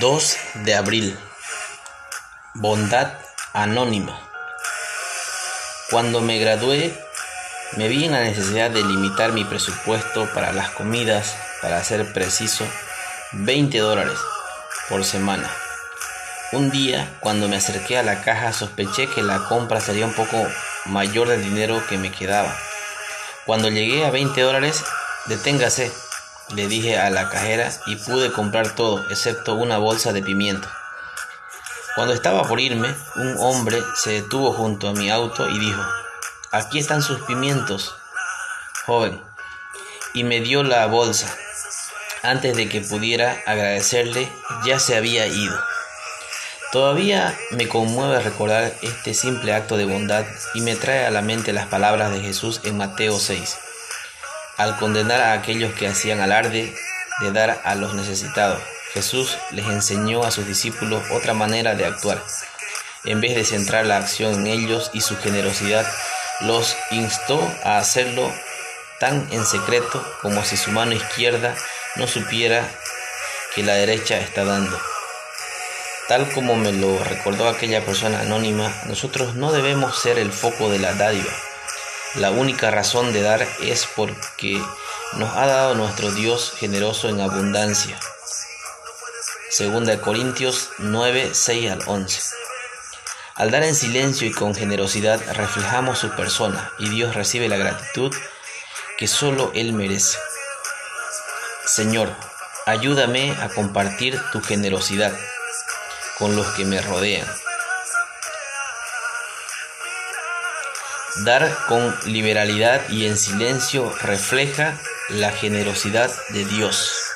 2 de abril. Bondad anónima. Cuando me gradué, me vi en la necesidad de limitar mi presupuesto para las comidas, para ser preciso, 20 dólares por semana. Un día, cuando me acerqué a la caja, sospeché que la compra sería un poco mayor del dinero que me quedaba. Cuando llegué a 20 dólares, deténgase, le dije a la cajera y pude comprar todo, excepto una bolsa de pimiento. Cuando estaba por irme, un hombre se detuvo junto a mi auto y dijo, aquí están sus pimientos, joven, y me dio la bolsa. Antes de que pudiera agradecerle, ya se había ido. Todavía me conmueve recordar este simple acto de bondad y me trae a la mente las palabras de Jesús en Mateo 6 al condenar a aquellos que hacían alarde de dar a los necesitados. Jesús les enseñó a sus discípulos otra manera de actuar. En vez de centrar la acción en ellos y su generosidad, los instó a hacerlo tan en secreto como si su mano izquierda no supiera que la derecha está dando. Tal como me lo recordó aquella persona anónima, nosotros no debemos ser el foco de la dádiva la única razón de dar es porque nos ha dado nuestro Dios generoso en abundancia. Segunda de Corintios 9, 6 al 11. Al dar en silencio y con generosidad reflejamos su persona y Dios recibe la gratitud que solo Él merece. Señor, ayúdame a compartir tu generosidad con los que me rodean. Dar con liberalidad y en silencio refleja la generosidad de Dios.